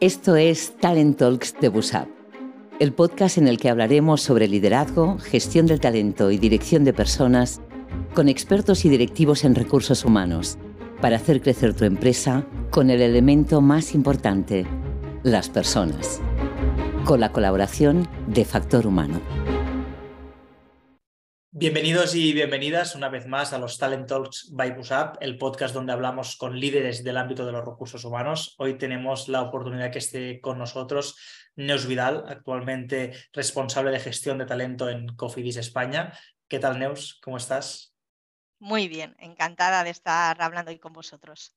Esto es Talent Talks de Busap, el podcast en el que hablaremos sobre liderazgo, gestión del talento y dirección de personas con expertos y directivos en recursos humanos para hacer crecer tu empresa con el elemento más importante, las personas, con la colaboración de Factor Humano. Bienvenidos y bienvenidas una vez más a los Talent Talks by Busap, el podcast donde hablamos con líderes del ámbito de los recursos humanos. Hoy tenemos la oportunidad que esté con nosotros Neus Vidal, actualmente responsable de gestión de talento en Cofidis España. ¿Qué tal, Neus? ¿Cómo estás? Muy bien, encantada de estar hablando hoy con vosotros.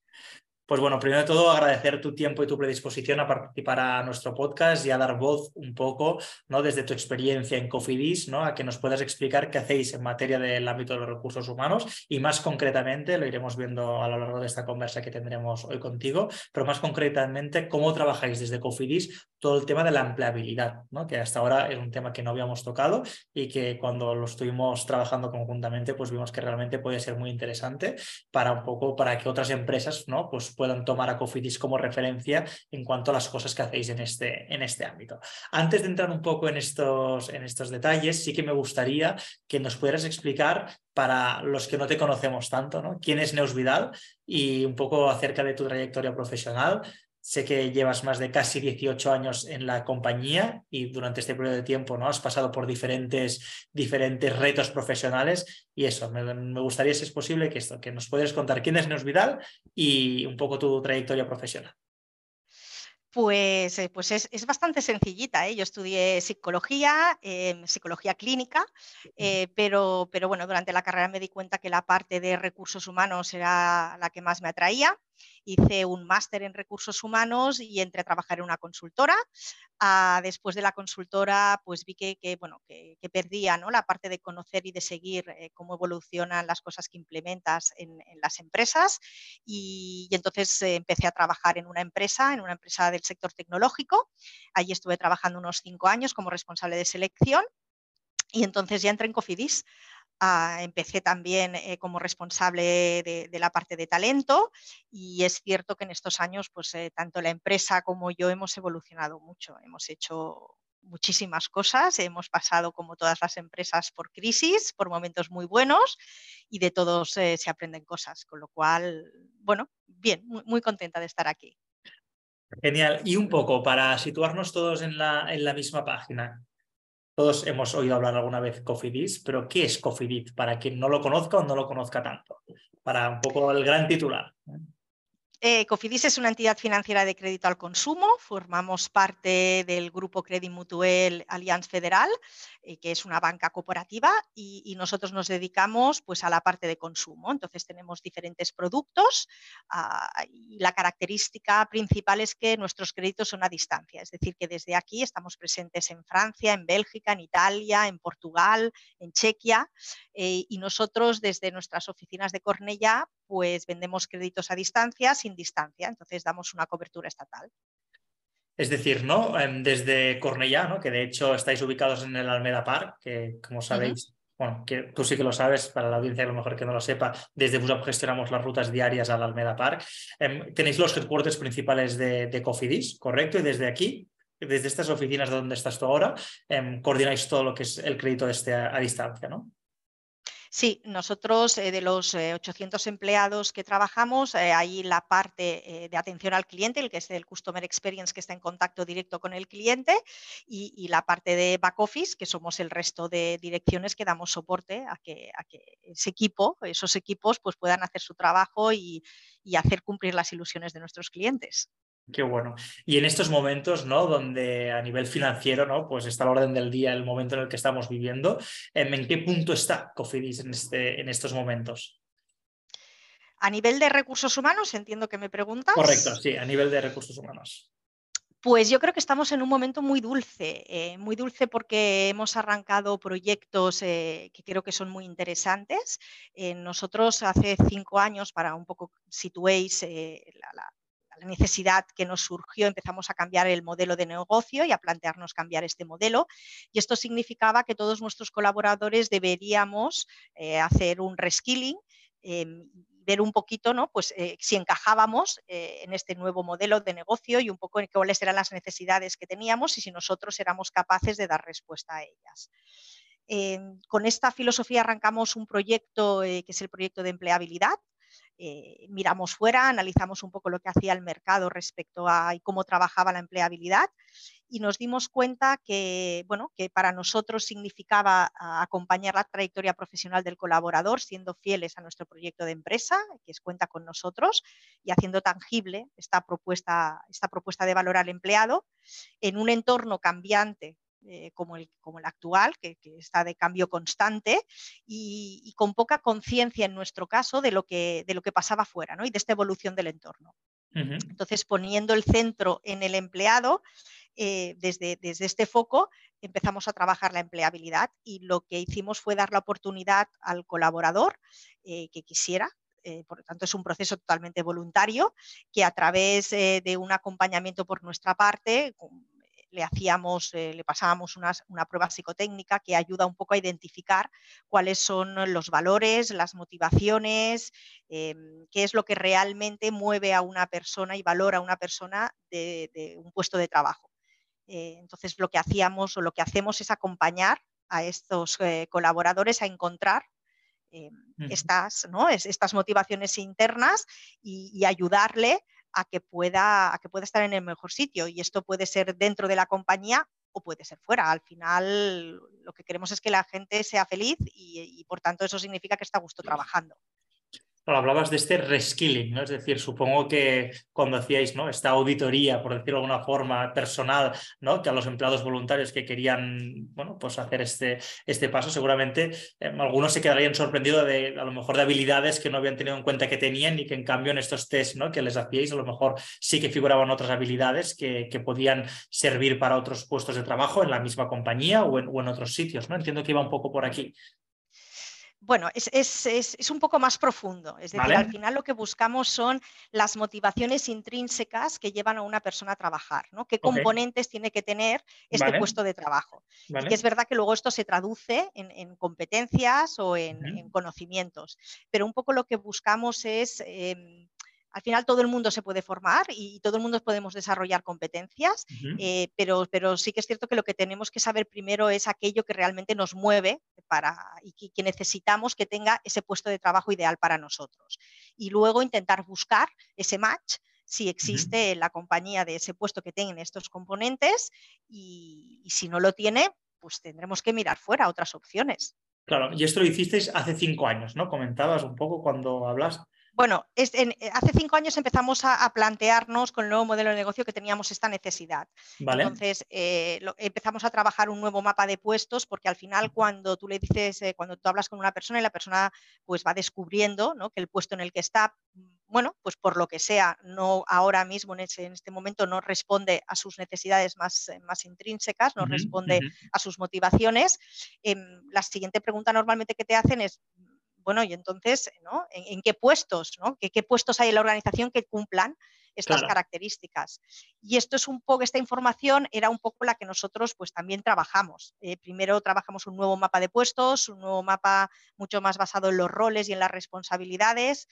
Pues bueno, primero de todo agradecer tu tiempo y tu predisposición a participar a nuestro podcast y a dar voz un poco, ¿no? Desde tu experiencia en Cofidis, ¿no? A que nos puedas explicar qué hacéis en materia del ámbito de los recursos humanos y más concretamente, lo iremos viendo a lo largo de esta conversa que tendremos hoy contigo, pero más concretamente, cómo trabajáis desde Cofidis todo el tema de la empleabilidad, ¿no? Que hasta ahora es un tema que no habíamos tocado y que cuando lo estuvimos trabajando conjuntamente, pues vimos que realmente puede ser muy interesante para un poco, para que otras empresas, ¿no? Pues puedan tomar a Cofidis como referencia en cuanto a las cosas que hacéis en este, en este ámbito. Antes de entrar un poco en estos, en estos detalles, sí que me gustaría que nos pudieras explicar para los que no te conocemos tanto, ¿no? ¿Quién es Neus Vidal? Y un poco acerca de tu trayectoria profesional, Sé que llevas más de casi 18 años en la compañía y durante este periodo de tiempo ¿no? has pasado por diferentes, diferentes retos profesionales y eso, me, gustaría si es posible que esto, que nos puedas contar quién es Neus Vidal y un poco tu trayectoria profesional. Pues, eh, pues es, bastante sencillita. ¿eh? Yo estudié psicología, em, psicología clínica, eh, pero, pero bueno, durante la carrera me di cuenta que la parte de recursos humanos era la que más me atraía hice un máster en recursos humanos y entré a trabajar en una consultora. Ah, después de la consultora, pues vi que, bueno, que, perdía ¿no? la parte de conocer y de seguir eh, cómo evolucionan las cosas que implementas en, las empresas. Y, entonces eh, empecé a trabajar en una empresa, en una empresa del sector tecnológico. Allí estuve trabajando unos cinco años como responsable de selección. Y entonces ya entré en Cofidis. Ah, empecé también eh, como responsable de, la parte de talento y es cierto que en estos años, pues eh, tanto la empresa como yo hemos evolucionado mucho, hemos hecho muchísimas cosas, hemos pasado como todas las empresas por crisis, por momentos muy buenos y de todos eh, se aprenden cosas, con lo cual, bueno, bien, muy, contenta de estar aquí. Genial. Y un poco para situarnos todos en la, en la misma página, todos hemos oído hablar alguna vez Cofidis, pero ¿qué es Cofidis? Para quien no lo conozca o no lo conozca tanto. Para un poco el gran titular. Eh, Cofidis es una entidad financiera de crédito al consumo. Formamos parte del grupo Credit Mutuel Allianz Federal, eh, que es una banca cooperativa, y, nosotros nos dedicamos pues, a la parte de consumo. Entonces tenemos diferentes productos ah, y la característica principal es que nuestros créditos son a distancia, es decir, que desde aquí estamos presentes en Francia, en Bélgica, en Italia, en Portugal, en Chequia, eh, y nosotros desde nuestras oficinas de Cornellá pues vendemos créditos a distancia sin distancia, entonces damos una cobertura estatal. Es decir, ¿no? Em, desde Cornellá, ¿no? que de hecho estáis ubicados en el Almeda Park, que como sabéis, bueno, que tú sí que lo sabes, para la audiencia a lo mejor que no lo sepa, desde Busap gestionamos las rutas diarias al Almeda Park. Em, tenéis los headquarters principales de, Cofidis, ¿correcto? Y desde aquí, desde estas oficinas de donde estás tú ahora, em, coordináis todo lo que es el crédito este a distancia, ¿no? Sí, nosotros eh, de los 800 eh, empleados que trabajamos, eh, la parte de atención al cliente, el que es el Customer Experience, que está en contacto directo con el cliente, y, la parte de back office, que somos el resto de direcciones que damos soporte a que, ese equipo, esos equipos, pues puedan hacer su trabajo y hacer cumplir las ilusiones de nuestros clientes. Qué bueno. Y en estos momentos, ¿no? Donde a nivel financiero, ¿no? Pues está la orden del día, el momento en el que estamos viviendo. ¿En qué punto está Cofidis en, este, en estos momentos? A nivel de recursos humanos, entiendo que me preguntas. Correcto, sí, a nivel de recursos humanos. Pues yo creo que estamos en un momento muy dulce, eh, muy dulce porque hemos arrancado proyectos eh, que creo que son muy interesantes. Eh, nosotros hace cinco años, para un poco situéis la, la necesidad que nos surgió, empezamos a cambiar el modelo de negocio y a plantearnos cambiar este modelo. Y esto significaba que todos nuestros colaboradores deberíamos eh, hacer un reskilling. Em, ver un poquito ¿no? pues, si encajábamos en este nuevo modelo de negocio y un poco en cuáles eran las necesidades que teníamos y si nosotros éramos capaces de dar respuesta a ellas. con esta filosofía arrancamos un proyecto que es el proyecto de empleabilidad, eh, miramos fuera, analizamos un poco lo que hacía el mercado respecto a cómo trabajaba la empleabilidad y nos dimos cuenta que, bueno, que para nosotros significaba acompañar la trayectoria profesional del colaborador siendo fieles a nuestro proyecto de empresa, que es cuenta con nosotros, y haciendo tangible esta propuesta, esta propuesta de valor al empleado en un entorno cambiante eh, como, el, como, el, actual, que, está de cambio constante y, con poca conciencia en nuestro caso de lo que, de lo que pasaba fuera ¿no? y de esta evolución del entorno. Entonces, poniendo el centro en el empleado, eh, desde, desde, este foco empezamos a trabajar la empleabilidad y lo que hicimos fue dar la oportunidad al colaborador eh, que quisiera por lo tanto es un proceso totalmente voluntario que a través de un acompañamiento por nuestra parte, le hacíamos, eh, le pasábamos una, prueba psicotécnica que ayuda un poco a identificar cuáles son los valores, las motivaciones, em, qué es lo que realmente mueve a una persona y valora a una persona de, un puesto de trabajo. Eh, entonces, lo que hacíamos o lo que hacemos es acompañar a estos eh, colaboradores a encontrar em, estas, ¿no? estas motivaciones internas y ayudarle a que, pueda, a que pueda estar en el mejor sitio. Y esto puede ser dentro de la compañía o puede ser fuera. Al final lo que queremos es que la gente sea feliz y, y por tanto eso significa que está a gusto trabajando hablabas de este reskilling, ¿no? Es decir, supongo que cuando hacíais ¿no? esta auditoría, por decirlo de alguna forma, personal, ¿no? Que a los empleados voluntarios que querían, bueno, pues hacer este, este paso, seguramente eh, algunos se quedarían sorprendidos de, a lo mejor, de habilidades que no habían tenido en cuenta que tenían y que en cambio en estos test, ¿no? Que les hacíais, a lo mejor sí que figuraban otras habilidades que, que podían servir para otros puestos de trabajo en la misma compañía o en, o en otros sitios, ¿no? Entiendo que iba un poco por aquí. Bueno, es, un poco más profundo. Es decir, al final lo que buscamos son las motivaciones intrínsecas que llevan a una persona a trabajar, ¿no? ¿Qué componentes tiene que tener este puesto de trabajo? Y es verdad que luego esto se traduce en, competencias o en, conocimientos. Pero un poco lo que buscamos es em, al final todo el mundo se puede formar y todo el mundo podemos desarrollar competencias, eh, pero, pero, sí que es cierto que lo que tenemos que saber primero es aquello que realmente nos mueve para, y que, necesitamos que tenga ese puesto de trabajo ideal para nosotros. Y luego intentar buscar ese match si existe la compañía de ese puesto que tenga estos componentes y, y si no lo tiene, pues tendremos que mirar fuera otras opciones. Claro, y esto lo hicisteis hace cinco años, ¿no? Comentabas un poco cuando hablas. Bueno, eh, hace cinco años empezamos a, plantearnos con el nuevo modelo de negocio que teníamos esta necesidad. Entonces, eh, empezamos a trabajar un nuevo mapa de puestos porque al final cuando tú le dices, eh, cuando tú hablas con una persona y la persona pues va descubriendo que el puesto en el que está, bueno, pues por lo que sea, no ahora mismo en, este momento no responde a sus necesidades más, más intrínsecas, no responde a sus motivaciones. Em, la siguiente pregunta normalmente que te hacen es, bueno, y entonces, ¿no? ¿En, qué puestos, ¿no? ¿Qué, puestos hay en la organización que cumplan estas características? Y esto es un poco, esta información era un poco la que nosotros pues también trabajamos. Eh, primero trabajamos un nuevo mapa de puestos, un nuevo mapa mucho más basado en los roles y en las responsabilidades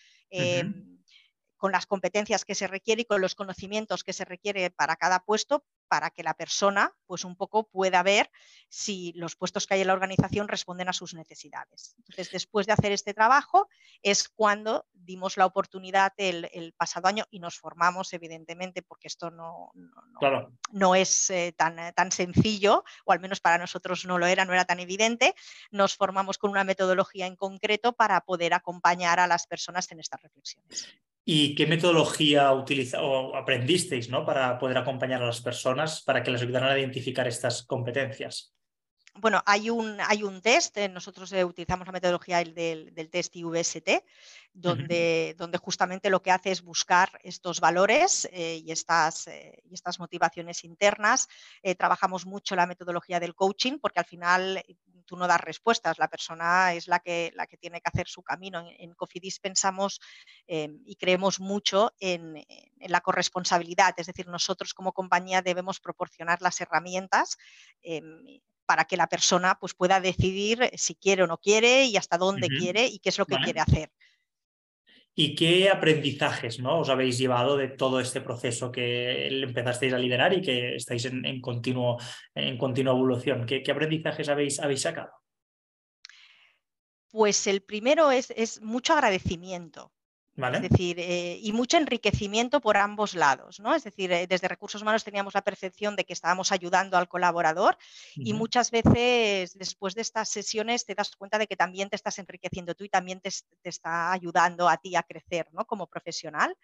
con las competencias que se requiere y con los conocimientos que se requiere para cada puesto para que la persona pues un poco pueda ver si los puestos que hay en la organización responden a sus necesidades. Entonces, después de hacer este trabajo es cuando dimos la oportunidad el, pasado año y nos formamos, evidentemente, porque esto no, no, es eh, tan, tan sencillo, o al menos para nosotros no lo era, no era tan evidente, nos formamos con una metodología en concreto para poder acompañar a las personas en estas reflexiones. ¿Y qué metodología utiliza, o aprendisteis ¿no? para poder acompañar a las personas para que les ayudaran a identificar estas competencias? Bueno, hay un, hay un test, eh, nosotros eh, utilizamos la metodología del, test IVST, donde, donde, justamente lo que hace es buscar estos valores eh, y, estas, y, estas, motivaciones internas. trabajamos mucho la metodología del coaching porque al final tú no das respuestas, la persona es la que, la que tiene que hacer su camino. En, Cofidis pensamos em, y creemos mucho en, la corresponsabilidad, es decir, nosotros como compañía debemos proporcionar las herramientas em, para que la persona pues, pueda decidir si quiere o no quiere y hasta dónde quiere y qué es lo que quiere hacer. ¿Y qué aprendizajes ¿no? os habéis llevado de todo este proceso que empezasteis a liderar y que estáis en, continuo, en continua evolución? ¿Qué, aprendizajes habéis, habéis sacado? Pues el primero es, es mucho agradecimiento. Es decir, eh, y mucho enriquecimiento por ambos lados, ¿no? Es decir, eh, desde recursos humanos teníamos la percepción de que estábamos ayudando al colaborador y muchas veces después de estas sesiones te das cuenta de que también te estás enriqueciendo tú y también te, está ayudando a ti a crecer, ¿no? Como profesional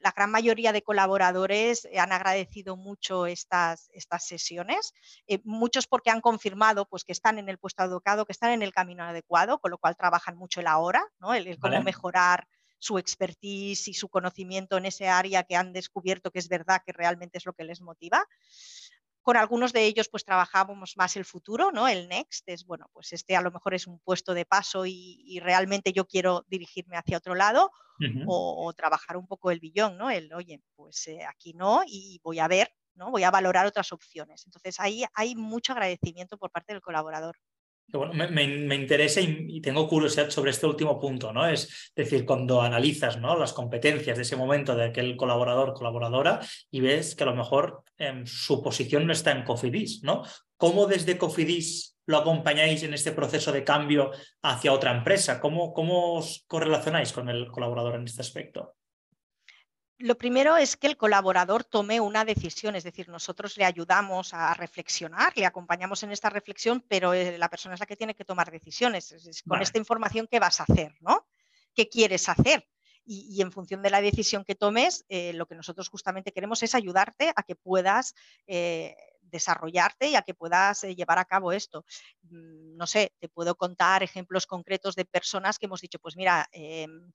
la gran mayoría de colaboradores han agradecido mucho estas, estas sesiones, eh, muchos porque han confirmado pues, que están en el puesto adecuado, que están en el camino adecuado, con lo cual trabajan mucho el ahora, ¿no? el, cómo mejorar su expertise y su conocimiento en ese área que han descubierto que es verdad que realmente es lo que les motiva. Con algunos de ellos pues trabajamos más el futuro, ¿no? El next es, bueno, pues este a lo mejor es un puesto de paso y, realmente yo quiero dirigirme hacia otro lado o, trabajar un poco el billón, ¿no? El, oye, pues eh, aquí no y voy a ver, ¿no? Voy a valorar otras opciones. Entonces ahí hay mucho agradecimiento por parte del colaborador me, interesa y, tengo curiosidad sobre este último punto, ¿no? Es decir, cuando analizas ¿no? las competencias de ese momento de aquel colaborador, colaboradora, y ves que a lo mejor em, su posición no está en Cofidis, ¿no? ¿Cómo desde Cofidis lo acompañáis en este proceso de cambio hacia otra empresa? ¿Cómo, cómo os correlacionáis con el colaborador en este aspecto? Lo primero es que el colaborador tome una decisión, es decir, nosotros le ayudamos a reflexionar, le acompañamos en esta reflexión, pero eh, la persona es la que tiene que tomar decisiones. con esta información, ¿qué vas a hacer? ¿no? ¿Qué quieres hacer? Y, en función de la decisión que tomes, eh, lo que nosotros justamente queremos es ayudarte a que puedas eh, desarrollarte y a que puedas llevar a cabo esto. Mm, no sé, te puedo contar ejemplos concretos de personas que hemos dicho, pues mira, em,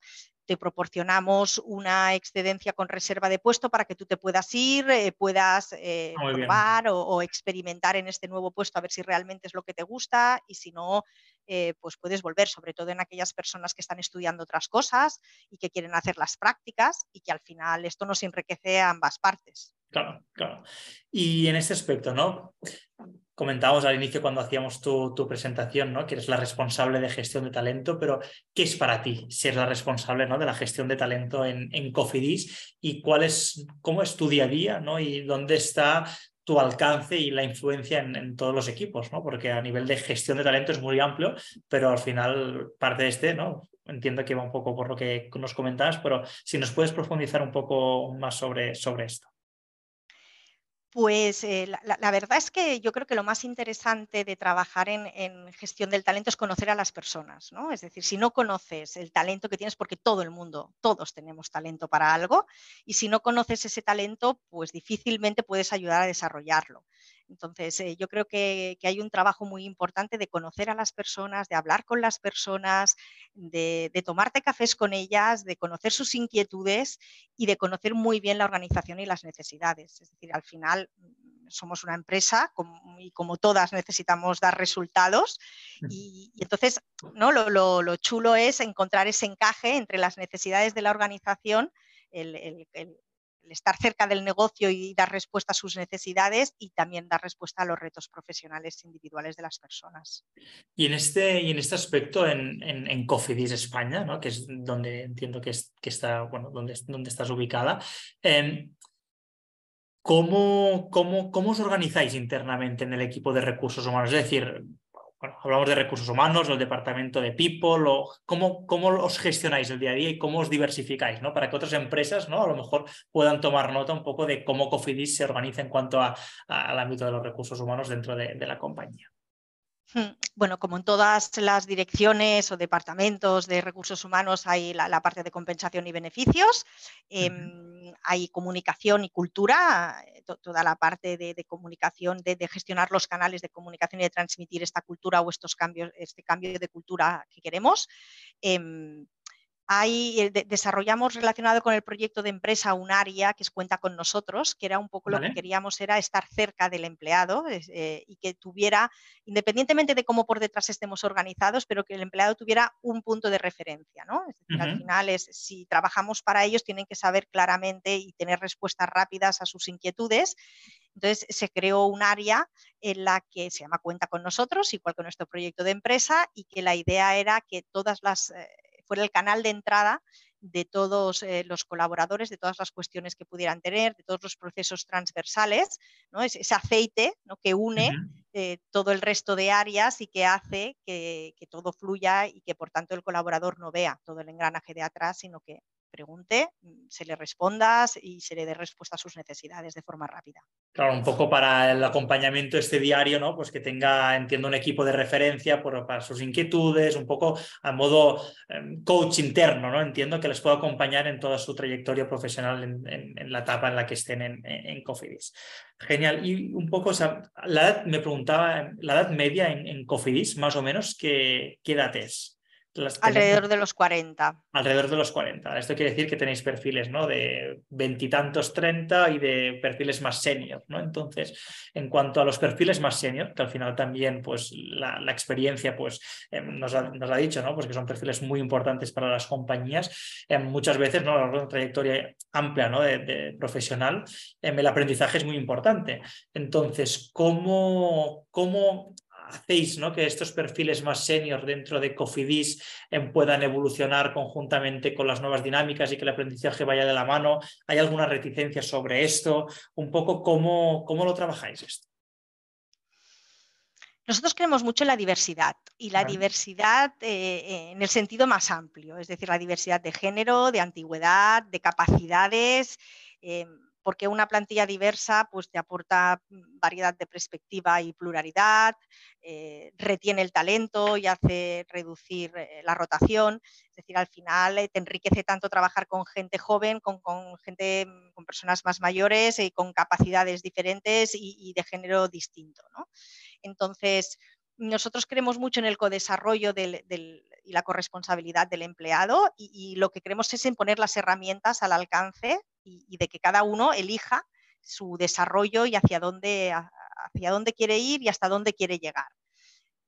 te proporcionamos una excedencia con reserva de puesto para que tú te puedas ir, eh, puedas eh, probar o, experimentar en este nuevo puesto a ver si realmente es lo que te gusta y si no, eh, pues puedes volver, sobre todo en aquellas personas que están estudiando otras cosas y que quieren hacer las prácticas y que al final esto nos enriquece a ambas partes. Claro, claro. Y en este aspecto, ¿no? Comentábamos al inicio cuando hacíamos tu, presentación, ¿no? que eres la responsable de gestión de talento, pero ¿qué es para ti ser la responsable ¿no? de la gestión de talento en, en Cofidis y cuál es, cómo es tu día a día ¿no? y dónde está tu alcance y la influencia en, todos los equipos, ¿no? porque a nivel de gestión de talento es muy amplio, pero al final parte de este, ¿no? entiendo que va un poco por lo que nos comentabas, pero si nos puedes profundizar un poco más sobre, sobre esto. Pues eh, la, verdad es que yo creo que lo más interesante de trabajar en, gestión del talento es conocer a las personas, ¿no? Es decir, si no conoces el talento que tienes, porque todo el mundo, todos tenemos talento para algo, y si no conoces ese talento, pues difícilmente puedes ayudar a desarrollarlo. Entonces, eh, yo creo que, hay un trabajo muy importante de conocer a las personas, de hablar con las personas, de, tomarte cafés con ellas, de conocer sus inquietudes y de conocer muy bien la organización y las necesidades. Es decir, al final mm, somos una empresa y como todas necesitamos dar resultados y, entonces ¿no? Lo, chulo es encontrar ese encaje entre las necesidades de la organización, el, estar cerca del negocio y dar respuesta a sus necesidades y también dar respuesta a los retos profesionales individuales de las personas. Y en este, y en este aspecto, en, en, Cofidis España, ¿no? que es donde entiendo que, es, que está, bueno, donde, donde estás ubicada, em, ¿cómo, cómo, ¿cómo os organizáis internamente en el equipo de recursos humanos? Es decir, hablamos de recursos humanos, el departamento de people, o cómo, cómo os gestionáis el día a día y cómo os diversificáis, ¿no? Para que otras empresas, ¿no? A lo mejor puedan tomar nota un poco de cómo Cofidis se organiza en cuanto a, al ámbito de los recursos humanos dentro de, la compañía. Bueno, como en todas las direcciones o departamentos de recursos humanos hay la, parte de compensación y beneficios, em, hay comunicación y cultura, toda la parte de, comunicación, de, gestionar los canales de comunicación y de transmitir esta cultura o estos cambios, este cambio de cultura que queremos. Em, eh, desarrollamos relacionado con el proyecto de empresa un área que cuenta con nosotros, que era un poco lo que queríamos, era estar cerca del empleado eh, y que tuviera, independientemente de cómo por detrás estemos organizados, pero que el empleado tuviera un punto de referencia. ¿no? Es decir, al final, es, si trabajamos para ellos, tienen que saber claramente y tener respuestas rápidas a sus inquietudes. Entonces se creó un área en la que se llama Cuenta con nosotros, igual que nuestro proyecto de empresa, y que la idea era que todas las... Fuera el canal de entrada de todos eh, los colaboradores, de todas las cuestiones que pudieran tener, de todos los procesos transversales, ¿no? Es, ese aceite ¿no? que une eh, todo el resto de áreas y que hace que, que, todo fluya y que por tanto el colaborador no vea todo el engranaje de atrás, sino que pregunte, mm, se le responda y se le dé respuesta a sus necesidades de forma rápida. Claro, un poco para el acompañamiento este diario, ¿no? Pues que tenga, entiendo, un equipo de referencia por, para sus inquietudes, un poco a modo em, coach interno, ¿no? Entiendo que les puedo acompañar en toda su trayectoria profesional en, la etapa en la que estén en, en, Cofidis. Genial. Y un poco, o sea, la edad, me preguntaba, la edad media en, Cofidis, más o menos, ¿qué, qué edad es? Alrededor de los 40. Alrededor de los 40. Esto quiere decir que tenéis perfiles ¿no? de veintitantos, treinta y de perfiles más senior. ¿no? Entonces, en cuanto a los perfiles más senior, que al final también pues, la, experiencia pues, em, nos, ha, nos, ha, dicho ¿no? pues que son perfiles muy importantes para las compañías, em, muchas veces ¿no? una trayectoria amplia ¿no? de, profesional, em, el aprendizaje es muy importante. Entonces, ¿cómo, cómo hacéis ¿no? que estos perfiles más senior dentro de Cofidis em, puedan evolucionar conjuntamente con las nuevas dinámicas y que el aprendizaje vaya de la mano? ¿Hay alguna reticencia sobre esto? Un poco cómo, cómo lo trabajáis esto. Nosotros creemos mucho en la diversidad y la diversidad eh, en el sentido más amplio, es decir, la diversidad de género, de antigüedad, de capacidades. Em, porque una plantilla diversa pues, te aporta mm, variedad de perspectiva y pluralidad, eh, retiene el talento y hace reducir eh, la rotación. Es decir, al final eh, te enriquece tanto trabajar con gente joven, con, gente, mm, con personas más mayores y con capacidades diferentes y, de género distinto. Entonces, nosotros creemos mucho en el codesarrollo y la corresponsabilidad del empleado y, y, lo que queremos es en poner las herramientas al alcance y, de que cada uno elija su desarrollo y hacia dónde, hacia dónde quiere ir y hasta dónde quiere llegar.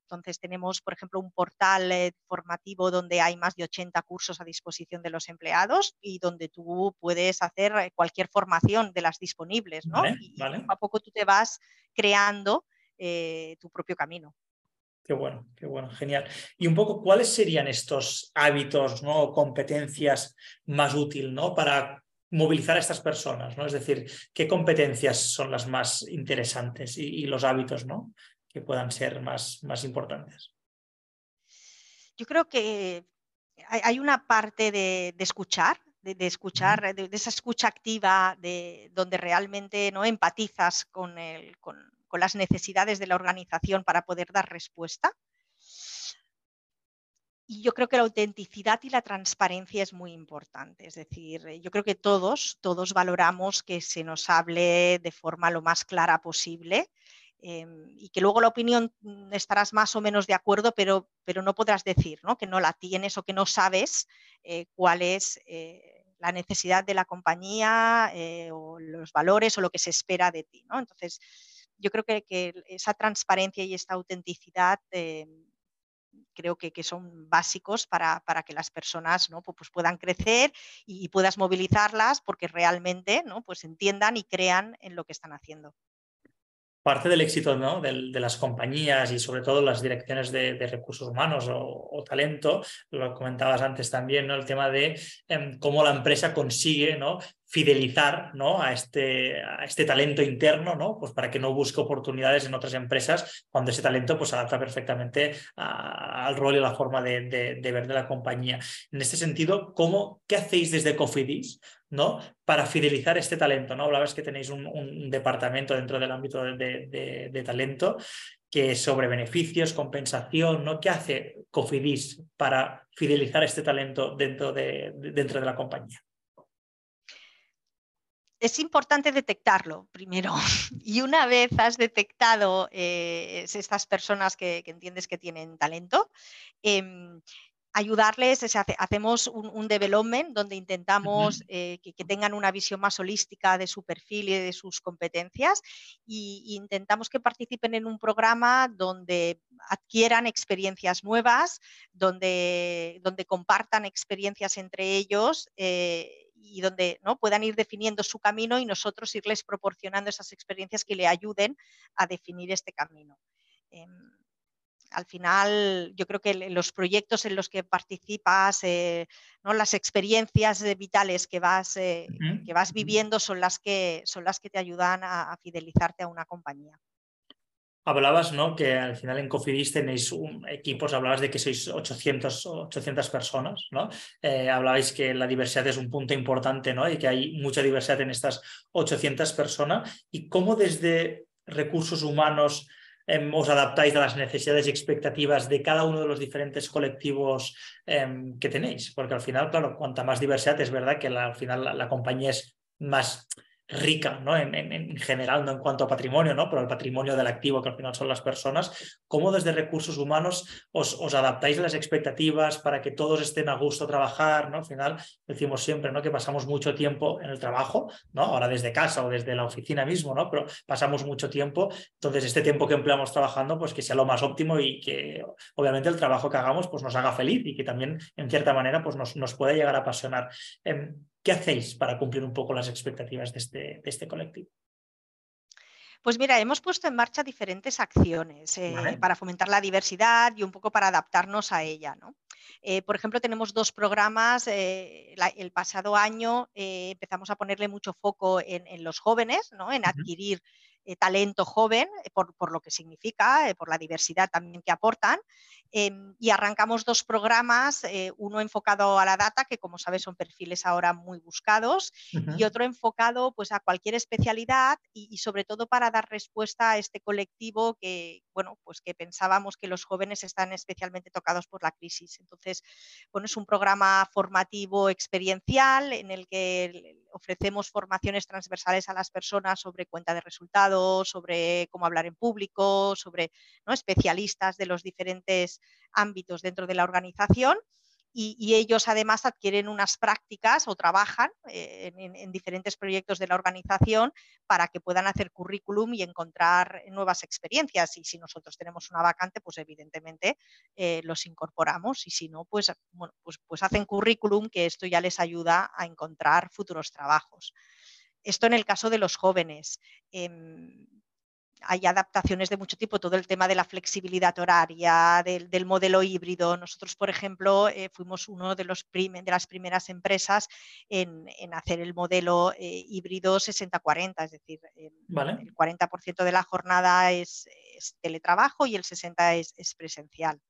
Entonces tenemos, por ejemplo, un portal eh, formativo donde hay más de 80 cursos a disposición de los empleados y donde tú puedes hacer eh, cualquier formación de las disponibles, ¿no? y poco a poco tú te vas creando eh, tu propio camino. Qué bueno, qué bueno, genial. Y un poco, ¿cuáles serían estos hábitos ¿no? o competencias más útiles ¿no? para movilizar a estas personas, ¿no? Es decir, qué competencias son las más interesantes y, los hábitos, ¿no? Que puedan ser más, más importantes. Yo creo que hay una parte de, escuchar, de, escuchar, de, esa escucha activa, de, donde realmente no empatizas con, el, con, las necesidades de la organización para poder dar respuesta. Y yo creo que la autenticidad y la transparencia es muy importante. Es decir, eh, yo creo que todos, todos valoramos que se nos hable de forma lo más clara posible em, y que luego la opinión mm, estarás más o menos de acuerdo, pero, pero no podrás decir ¿no? que no la tienes o que no sabes eh, cuál es eh, la necesidad de la compañía o los valores o lo que se espera de ti. ¿no? Entonces, yo creo que, esa transparencia y esta autenticidad em, creo que, son básicos para, que las personas ¿no? pues puedan crecer y, puedas movilizarlas porque realmente ¿no? pues entiendan y crean en lo que están haciendo parte del éxito ¿no? de, las compañías y sobre todo las direcciones de, recursos humanos o, talento, lo comentabas antes también, ¿no? el tema de em, cómo la empresa consigue ¿no? Fidelizar ¿no? a, este, a este talento interno, ¿no? Pues para que no busque oportunidades en otras empresas cuando ese talento pues, adapta perfectamente al rol y la forma de, de, ver de la compañía. En este sentido, ¿cómo, ¿qué hacéis desde Cofidis ¿no? para fidelizar este talento? ¿no? Hablabas que tenéis un, un departamento dentro del ámbito de, de talento que sobre beneficios, compensación, ¿no? ¿Qué hace Cofidis para fidelizar este talento dentro de, dentro de la compañía? Es importante detectarlo primero. Y una vez has detectado eh, estas personas que, entiendes que tienen talento, em, ayudarles, hacemos un, development donde intentamos eh, que, tengan una visión más holística de su perfil y de sus competencias e intentamos que participen en un programa donde adquieran experiencias nuevas, donde, donde compartan experiencias entre ellos. Eh, y donde ¿no? puedan ir definiendo su camino y nosotros irles proporcionando esas experiencias que le ayuden a definir este camino. Em, al final yo creo que los proyectos en los que participas, eh, ¿no? las experiencias vitales que vas, que vas viviendo son las que, son las que te ayudan a fidelizarte a una compañía. Hablabas, ¿no? Que al final en Cofidis tenéis equipos, hablabas de que sois 800, 800 personas, ¿no? Eh, hablabais que la diversidad es un punto importante, ¿no? Y que hay mucha diversidad en estas 800 personas. ¿Y cómo desde recursos humanos em, os adaptáis a las necesidades y expectativas de cada uno de los diferentes colectivos em, que tenéis? Porque al final, claro, cuanta más diversidad es verdad que al final la compañía es más rica ¿no? En, en, general, no en cuanto a patrimonio, ¿no? pero el patrimonio del activo, que al final son las personas, ¿cómo desde recursos humanos os, adaptáis a las expectativas para que todos estén a gusto trabajar? ¿no? Al final decimos siempre ¿no? que pasamos mucho tiempo en el trabajo, ¿no? ahora desde casa o desde la oficina mismo, ¿no? pero pasamos mucho tiempo, entonces este tiempo que empleamos trabajando, pues que sea lo más óptimo y que obviamente el trabajo que hagamos pues nos haga feliz y que también en cierta manera pues nos, nos pueda llegar a apasionar. Em, ¿Qué hacéis para cumplir un poco las expectativas de este, de este colectivo? Pues mira, hemos puesto en marcha diferentes acciones eh, para fomentar la diversidad y un poco para adaptarnos a ella. ¿no? Eh, por ejemplo, tenemos dos programas. Eh, el pasado año empezamos a ponerle mucho foco en, los jóvenes, ¿no? en adquirir talento joven, por, por, lo que significa, por la diversidad también que aportan. Em, y arrancamos dos programas, eh, uno enfocado a la data, que como sabes son perfiles ahora muy buscados, y otro enfocado pues, a cualquier especialidad y, sobre todo para dar respuesta a este colectivo que, bueno, pues que pensábamos que los jóvenes están especialmente tocados por la crisis. Entonces, bueno, es un programa formativo experiencial en el que ofrecemos formaciones transversales a las personas sobre cuenta de resultados, sobre cómo hablar en público, sobre ¿no? especialistas de los diferentes ámbitos dentro de la organización. Y, ellos además adquieren unas prácticas o trabajan eh, en, diferentes proyectos de la organización para que puedan hacer currículum y encontrar nuevas experiencias. Y si nosotros tenemos una vacante, pues evidentemente eh, los incorporamos y si no, pues, pues, pues hacen currículum que esto ya les ayuda a encontrar futuros trabajos. Esto en el caso de los jóvenes. Em, hay adaptaciones de mucho tipo, todo el tema de la flexibilidad horaria, del, modelo híbrido. Nosotros, por ejemplo, eh, fuimos uno de, los de las primeras empresas en, hacer el modelo eh, híbrido 60-40, es decir, el 40% de la jornada es, teletrabajo y el 60% es presencial.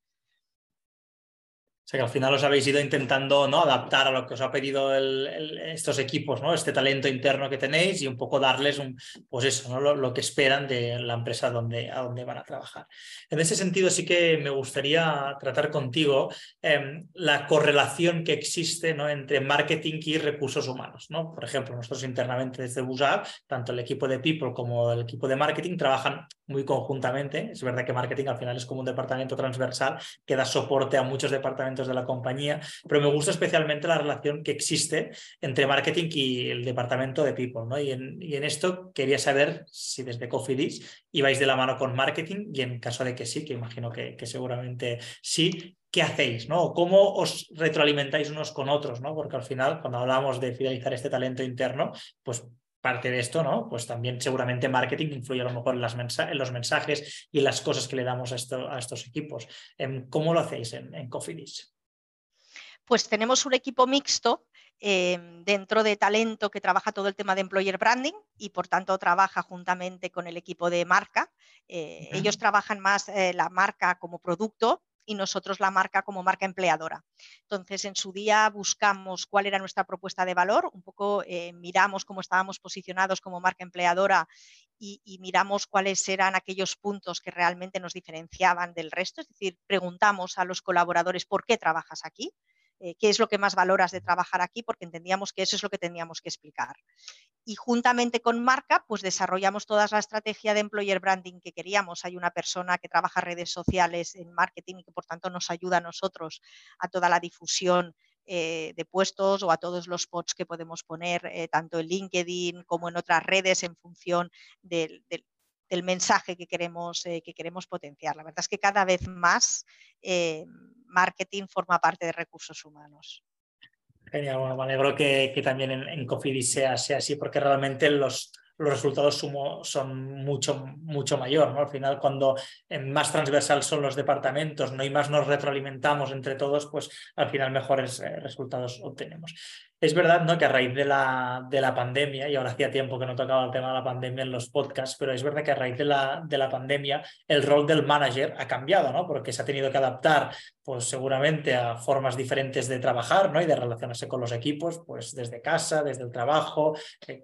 O sea que al final os habéis ido intentando ¿no? adaptar a lo que os ha pedido estos equipos, ¿no? este talento interno que tenéis y un poco darles pues eso, ¿no? lo, que esperan de la empresa donde, a donde van a trabajar. En ese sentido sí que me gustaría tratar contigo em, la correlación que existe ¿no? entre marketing y recursos humanos. ¿no? Por ejemplo, nosotros internamente desde Busap, tanto el equipo de People como el equipo de marketing trabajan muy conjuntamente. Es verdad que marketing al final es como un departamento transversal que da soporte a muchos departamentos de la compañía, pero me gusta especialmente la relación que existe entre marketing y el departamento de people. ¿no? Y, en, esto quería saber si desde Cofidis ibais de la mano con marketing y en caso de que sí, que imagino que, que seguramente sí, ¿qué hacéis? ¿no? ¿Cómo os retroalimentáis unos con otros? ¿no? Porque al final, cuando hablamos de fidelizar este talento interno, pues parte de esto, ¿no? Pues también seguramente marketing influye a lo mejor en, las en los mensajes y en las cosas que le damos a, esto, a estos equipos. Em, ¿Cómo lo hacéis en, en Cofidis? Pues tenemos un equipo mixto em, dentro de talento que trabaja todo el tema de employer branding y por tanto trabaja juntamente con el equipo de marca. Eh, ellos trabajan más eh, la marca como producto y nosotros la marca como marca empleadora. Entonces, en su día buscamos cuál era nuestra propuesta de valor, un poco eh, miramos cómo estábamos posicionados como marca empleadora y, y, miramos cuáles eran aquellos puntos que realmente nos diferenciaban del resto. Es decir, preguntamos a los colaboradores por qué trabajas aquí. Eh, qué es lo que más valoras de trabajar aquí, porque entendíamos que eso es lo que teníamos que explicar. Y juntamente con marca, pues desarrollamos toda la estrategia de employer branding que queríamos. Hay una persona que trabaja redes sociales en marketing y que por tanto nos ayuda a nosotros a toda la difusión eh, de puestos o a todos los posts que podemos poner, eh, tanto en LinkedIn como en otras redes, en función del, mensaje que queremos, que queremos potenciar. La verdad es que cada vez más marketing forma parte de recursos humanos. Genial, bueno, me alegro que, también en, Cofidis sea, sea, así, porque realmente los, los resultados son mucho, mucho mayor. ¿no? Al final, cuando más transversal son los departamentos ¿no? y más nos retroalimentamos entre todos, pues al final mejores eh, resultados obtenemos. Es verdad ¿no? que a raíz de la, de la pandemia, y ahora hacía tiempo que no tocaba el tema de la pandemia en los podcasts, pero es verdad que a raíz de la, de la pandemia el rol del manager ha cambiado, ¿no? porque se ha tenido que adaptar pues seguramente a formas diferentes de trabajar ¿no? y de relacionarse con los equipos, pues desde casa, desde el trabajo.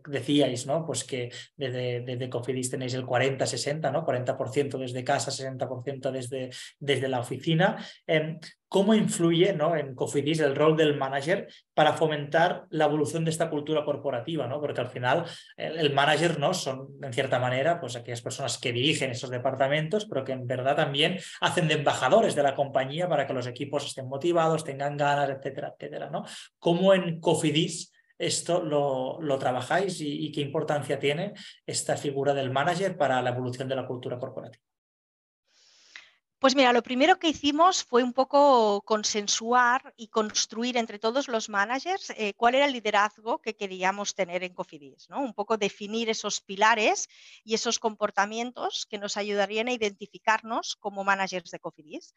decíais ¿no? pues que desde, desde Cofidis tenéis el 40-60, ¿no? 40% desde casa, 60% desde, desde la oficina. Em, ¿Cómo influye ¿no? en Cofidis el rol del manager para fomentar la evolución de esta cultura corporativa? ¿no? Porque al final el, manager ¿no? son, en cierta manera, pues aquellas personas que dirigen esos departamentos, pero que en verdad también hacen de embajadores de la compañía para que los equipos estén motivados, tengan ganas, etcétera, etcétera. ¿no? ¿Cómo en Cofidis esto lo, trabajáis y qué importancia tiene esta figura del manager para la evolución de la cultura corporativa? Pues mira, lo primero que hicimos fue un poco consensuar y construir entre todos los managers eh, cuál era el liderazgo que queríamos tener en Cofidis, ¿no? Un poco definir esos pilares y esos comportamientos que nos ayudarían a identificarnos como managers de Cofidis.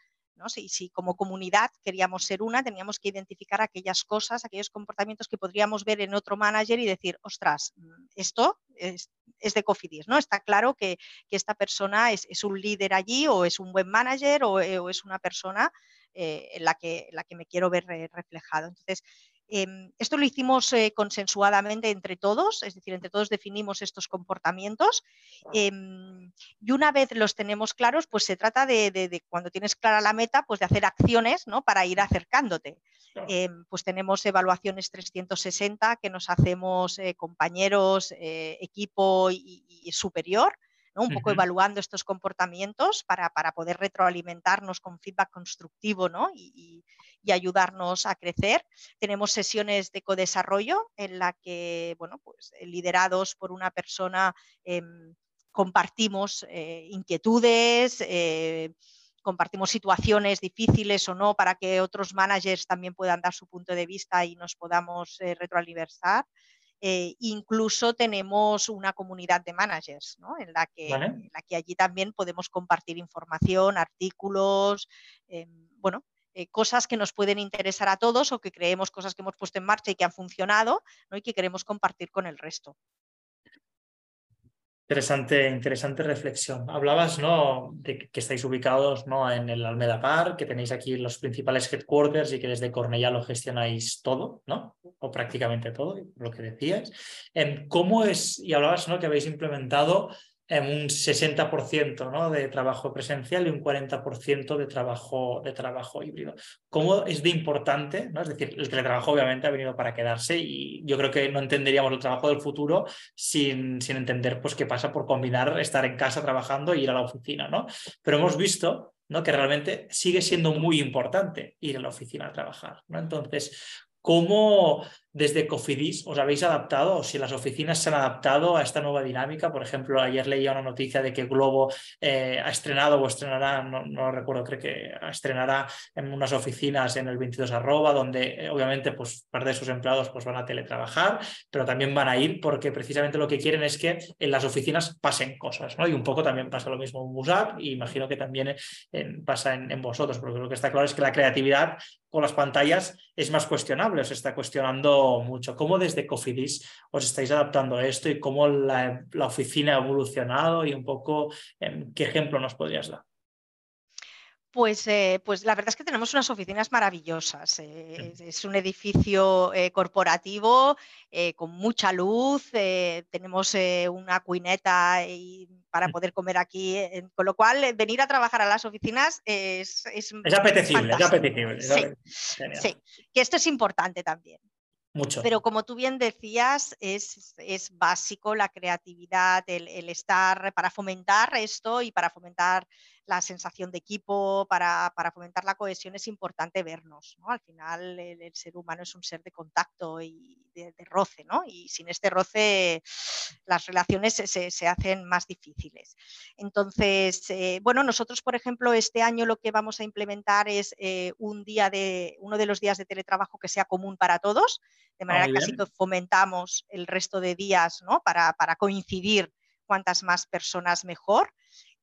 Si, como comunidad queríamos ser una, teníamos que identificar aquellas cosas, aquellos comportamientos que podríamos ver en otro manager y decir, ostras, mm, esto es, de Cofidis, ¿no? Está claro que, esta persona es, un líder allí o es un buen manager o, eh, es una persona eh, en, la que, la que me quiero ver reflejado. Entonces, Em, esto lo hicimos eh, consensuadamente entre todos, es decir, entre todos definimos estos comportamientos em, y una vez los tenemos claros, pues se trata de, cuando tienes clara la meta, pues de hacer acciones ¿no? para ir acercándote. Em, pues tenemos evaluaciones 360 que nos hacemos eh, compañeros, eh, equipo y superior un poco evaluando estos comportamientos para, poder retroalimentarnos con feedback constructivo y, ayudarnos a crecer. Tenemos sesiones de codesarrollo en la que, bueno, pues eh, liderados por una persona, em, compartimos eh, inquietudes. Eh, compartimos situaciones difíciles o no para que otros managers también puedan dar su punto de vista y nos podamos retroalimentar. Eh, incluso tenemos una comunidad de managers, en, la que, la que allí también podemos compartir información, artículos, em, bueno, eh, cosas que nos pueden interesar a todos o que creemos cosas que hemos puesto en marcha y que han funcionado y que queremos compartir con el resto. Interesante, interesante reflexión. Hablabas ¿no? de que estáis ubicados ¿no? en el Almeda Park, que tenéis aquí los principales headquarters y que desde Cornellá lo gestionáis todo, ¿no? o prácticamente todo, lo que decías. Em, ¿Cómo es, y hablabas ¿no? que habéis implementado en un 60% ¿no? de trabajo presencial y un 40% de trabajo, de trabajo híbrido. ¿Cómo es de importante? ¿no? Es decir, el teletrabajo obviamente ha venido para quedarse y yo creo que no entenderíamos el trabajo del futuro sin, sin entender pues, qué pasa por combinar estar en casa trabajando e ir a la oficina. ¿no? Pero hemos visto ¿no? que realmente sigue siendo muy importante ir a la oficina a trabajar. ¿no? Entonces, ¿Cómo desde Cofidis os habéis adaptado o si las oficinas se han adaptado a esta nueva dinámica? Por ejemplo, ayer leía una noticia de que Globo eh, ha estrenado o estrenará, no, recuerdo, creo que estrenará en unas oficinas en el 22 arroba, donde eh, obviamente pues, parte de sus empleados pues, van a teletrabajar, pero también van a ir porque precisamente lo que quieren es que en las oficinas pasen cosas. Y un poco también pasa lo mismo en Busap y imagino que también pasa en, en vosotros, porque lo que está claro es que la creatividad con las pantallas es más cuestionable, os está cuestionando mucho. ¿Cómo desde Cofidis os estáis adaptando a esto y cómo la, oficina ha evolucionado y un poco em, qué ejemplo nos podrías dar? Pues, eh, pues, la verdad es que tenemos unas oficinas maravillosas. Eh, es un edificio eh, corporativo con mucha luz. tenemos una cuineta para mm. poder comer aquí, con lo cual venir a trabajar a las oficinas es, es, apetecible, es apetecible. sí, que esto es importante también. Pero como tú bien decías, es, es básico la creatividad, el, el, estar para fomentar esto y para fomentar la sensación de equipo, para, fomentar la cohesión es importante vernos. ¿no? Al final el, ser humano es un ser de contacto y de, roce, ¿no? y sin este roce las relaciones se, hacen más difíciles. Entonces, eh, bueno, nosotros, por ejemplo, este año lo que vamos a implementar es eh, un día de, uno de los días de teletrabajo que sea común para todos, de ah, manera que así que fomentamos el resto de días ¿no? para, para coincidir cuantas más personas mejor.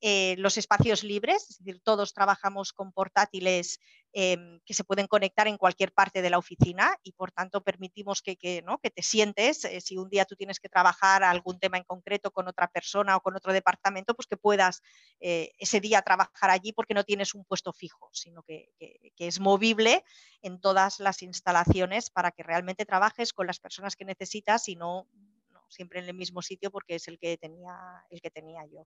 Eh, los espacios libres, es decir, todos trabajamos con portátiles em, que se pueden conectar en cualquier parte de la oficina y por tanto permitimos que, ¿no? que te sientes, eh, si un día tú tienes que trabajar algún tema en concreto con otra persona o con otro departamento, pues que puedas eh, ese día trabajar allí porque no tienes un puesto fijo, sino que, que es movible en todas las instalaciones para que realmente trabajes con las personas que necesitas y no siempre en el mismo sitio porque es el que tenía, el que tenía yo.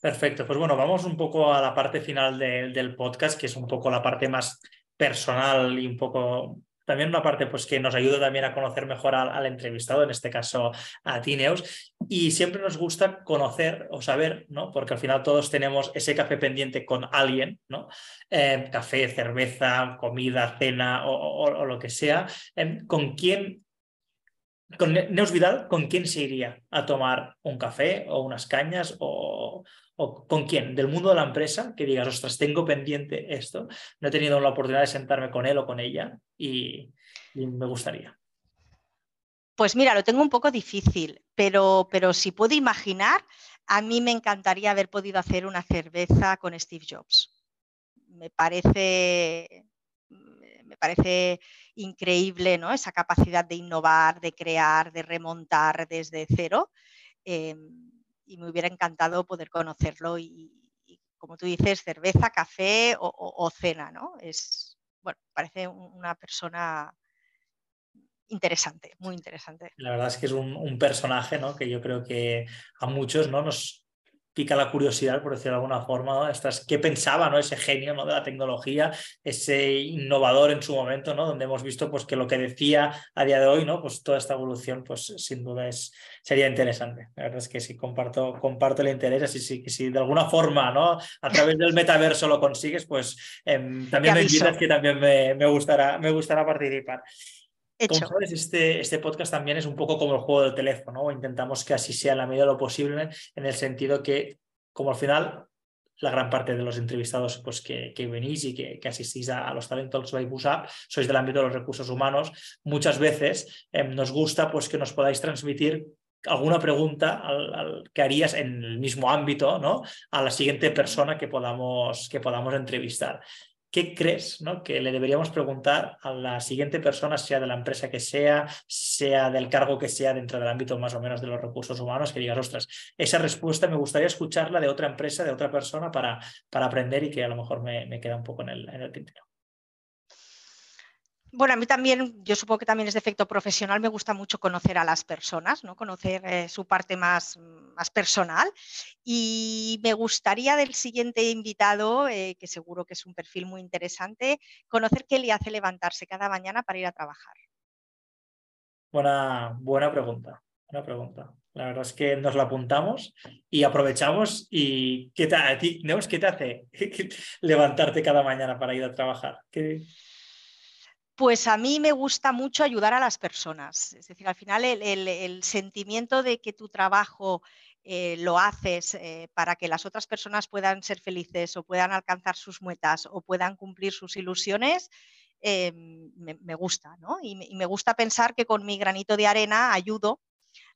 Perfecto, pues bueno, vamos un poco a la parte final del podcast, que es un poco la parte más personal y un poco también una parte pues, que nos ayuda también a conocer mejor al, entrevistado, en este caso a Tineus. Y siempre nos gusta conocer o saber, ¿no? porque al final todos tenemos ese café pendiente con alguien, ¿no? Eh, café, cerveza, comida, cena o, lo que sea, eh, con quién con Neus Vidal, ¿con quién se iría a tomar un café o unas cañas o, con quién? ¿Del mundo de la empresa? Que digas, ostras, tengo pendiente esto, no he tenido la oportunidad de sentarme con él o con ella y, me gustaría. Pues mira, lo tengo un poco difícil, pero, pero si puedo imaginar, a mí me encantaría haber podido hacer una cerveza con Steve Jobs. Me parece, me parece increíble ¿no? esa capacidad de innovar, de crear, de remontar desde cero. Em, y me hubiera encantado poder conocerlo y, como tú dices, cerveza, café o, cena, ¿no? Es, bueno, parece una persona interesante, muy interesante. La verdad es que es un, un, personaje, ¿no? Que yo creo que a muchos, ¿no? Nos, pica la curiosidad, por decirlo de alguna forma, Estas, qué pensaba ¿no? ese genio ¿no? de la tecnología, ese innovador en su momento, ¿no? donde hemos visto pues, que lo que decía a día de hoy, ¿no? pues toda esta evolución, pues sin duda es, sería interesante. La verdad es que sí, comparto, comparto el interés, así sí, que si de alguna forma ¿no? a través del metaverso lo consigues, pues em, también me invitas que también me, me, gustará, me gustará participar. Como sabes, este, este podcast también es un poco como el juego del teléfono, o intentamos que así sea la medida de lo posible, en el sentido que, como al final, la gran parte de los entrevistados pues, que, que venís y que, que asistís a, los Talent Talks by Busap, sois del ámbito de los recursos humanos, muchas veces em, nos gusta pues, que nos podáis transmitir alguna pregunta al, que harías en el mismo ámbito ¿no? a la siguiente persona que podamos, que podamos entrevistar. ¿Qué crees ¿no? que le deberíamos preguntar a la siguiente persona, sea de la empresa que sea, sea del cargo que sea dentro del ámbito más o menos de los recursos humanos, que digas, ostras, esa respuesta me gustaría escucharla de otra empresa, de otra persona para, para aprender y que a lo mejor me, me queda un poco en el, en el tintero? Bueno, a mí también, yo supongo que también es de efecto profesional, me gusta mucho conocer a las personas, ¿no? conocer eh, su parte más, más, personal. Y me gustaría del siguiente invitado, eh, que seguro que es un perfil muy interesante, conocer qué le hace levantarse cada mañana para ir a trabajar. Buena, buena pregunta, buena pregunta. La verdad es que nos la apuntamos y aprovechamos. ¿Y qué te, a ti, qué te hace levantarte cada mañana para ir a trabajar? ¿Qué... Pues a mí me gusta mucho ayudar a las personas. Es decir, al final el, sentimiento de que tu trabajo eh, lo haces eh, para que las otras personas puedan ser felices o puedan alcanzar sus metas o puedan cumplir sus ilusiones, eh, me, gusta, ¿no? Y, me gusta pensar que con mi granito de arena ayudo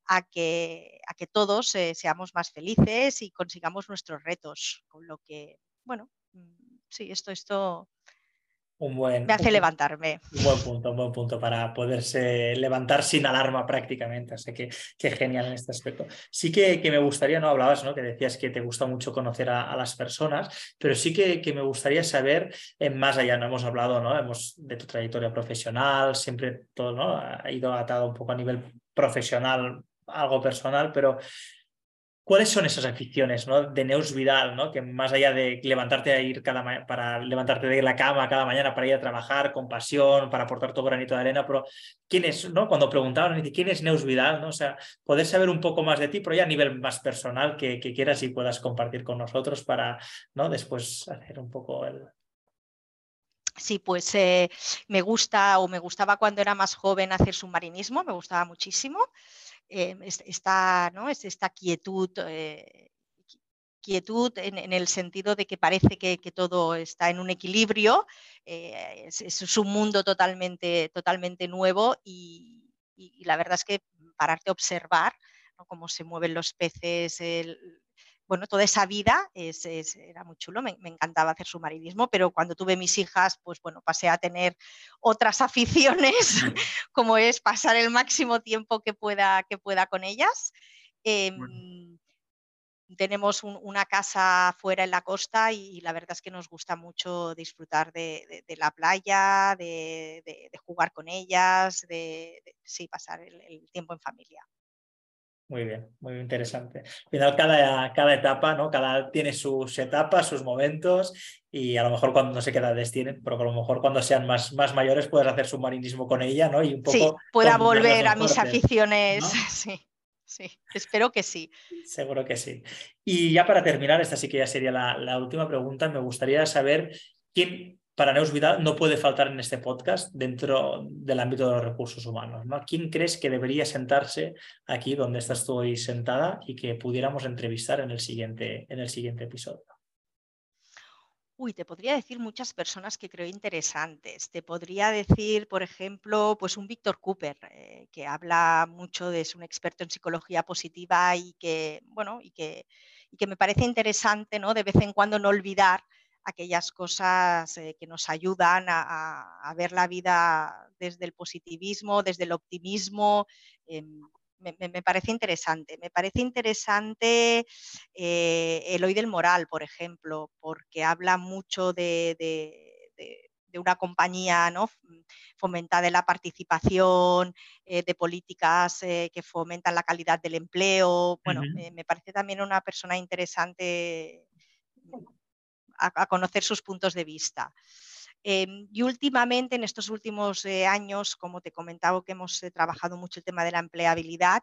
a que, a que todos seamos más felices y consigamos nuestros retos. Con lo que, bueno, mm, sí, esto, esto un buen, me hace levantarme. Un buen punto, un buen punto para poderse levantar sin alarma prácticamente. Así que qué genial en este aspecto. Sí que, que, me gustaría, no hablabas, ¿no? Que decías que te gusta mucho conocer a, las personas, pero sí que, que me gustaría saber eh, más allá, no hemos hablado, ¿no? Hemos de tu trayectoria profesional, siempre todo, ¿no? Ha ido atado un poco a nivel profesional, algo personal, pero ¿Cuáles son esas aficiones ¿no? de Neus Vidal, ¿no? que más allá de levantarte a ir cada para levantarte de la cama cada mañana para ir a trabajar con pasión, para aportar tu granito de arena, pero quién es, ¿no? Cuando preguntaban quién es Neus Vidal, ¿no? O sea, poder saber un poco más de ti, pero ya a nivel más personal que, quieras y puedas compartir con nosotros para ¿no? después hacer un poco el, Sí, pues eh, me gusta o me gustaba cuando era más joven hacer submarinismo, me gustaba muchísimo. Esta, ¿no? es esta quietud quietud en, el sentido de que parece que, todo está en un equilibrio, eh, es, un mundo totalmente, totalmente nuevo y, la verdad es que pararte a observar cómo se mueven los peces, bueno, toda esa vida era muy chulo, me, encantaba hacer submarinismo, pero cuando tuve mis hijas, pues bueno, pasé a tener otras aficiones, como es pasar el máximo tiempo que pueda, que pueda con ellas. Em, tenemos una casa fuera en la costa y, la verdad es que nos gusta mucho disfrutar de, la playa, de, jugar con ellas, de, sí, pasar el, tiempo en familia. Muy bien, muy interesante. Al final, cada, cada etapa, ¿no? Cada tiene sus etapas, sus momentos, y a lo mejor cuando no se queda tienen, pero a lo mejor cuando sean más, más mayores puedes hacer submarinismo con ella, ¿no? Y un poco. Sí, pueda volver a mis aficiones. Sí sí, espero que sí. Seguro que sí. Y ya para terminar, esta sí que ya sería la, última pregunta, me gustaría saber quién para Neus Vidal no puede faltar en este podcast dentro del ámbito de los recursos humanos. ¿no? ¿Quién crees que debería sentarse aquí donde estás tú hoy sentada y que pudiéramos entrevistar en el siguiente, en el siguiente episodio? Uy, te podría decir muchas personas que creo interesantes. Te podría decir, por ejemplo, pues un Víctor Cooper, eh, que habla mucho de, es un experto en psicología positiva y que, bueno, y que, que me parece interesante, ¿no? De vez en cuando no olvidar aquellas cosas eh, que nos ayudan a, ver la vida desde el positivismo, desde el optimismo. Em, me, parece interesante. Me parece interesante eh, Eloy del Moral, por ejemplo, porque habla mucho de, una compañía ¿no? fomentada en la participación, eh, de políticas eh, que fomentan la calidad del empleo. Bueno, me parece también una persona interesante a conocer sus puntos de vista. Em, y últimamente, en estos últimos eh, años, como te comentaba, que hemos eh, trabajado mucho el tema de la empleabilidad,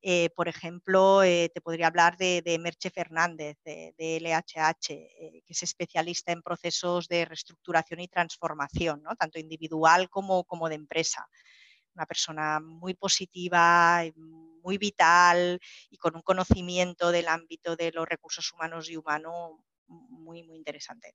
eh, por ejemplo, te podría hablar de, Merche Fernández, de, LHH, que es especialista en procesos de reestructuración y transformación, ¿no? tanto individual como, como de empresa. Una persona muy positiva, muy vital y con un conocimiento del ámbito de los recursos humanos y humano muy, muy interesante.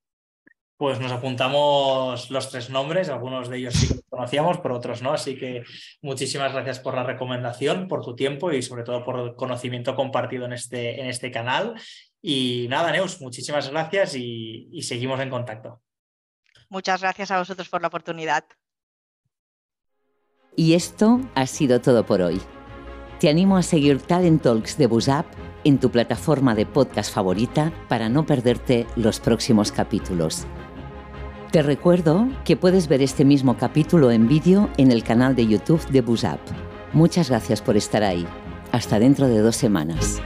Pues nos apuntamos los tres nombres, algunos de ellos sí que conocíamos, pero otros no. Así que muchísimas gracias por la recomendación, por tu tiempo y sobre todo por el conocimiento compartido en este, en este canal. Y nada, Neus, muchísimas gracias y, y seguimos en contacto. Muchas gracias a vosotros por la oportunidad. Y esto ha sido todo por hoy. Te animo a seguir Talent Talks de Busap en tu plataforma de podcast favorita para no perderte los próximos capítulos. Te recuerdo que puedes ver este mismo capítulo en vídeo en el canal de YouTube de BuzzUp. Muchas gracias por estar ahí. Hasta dentro de dos semanas.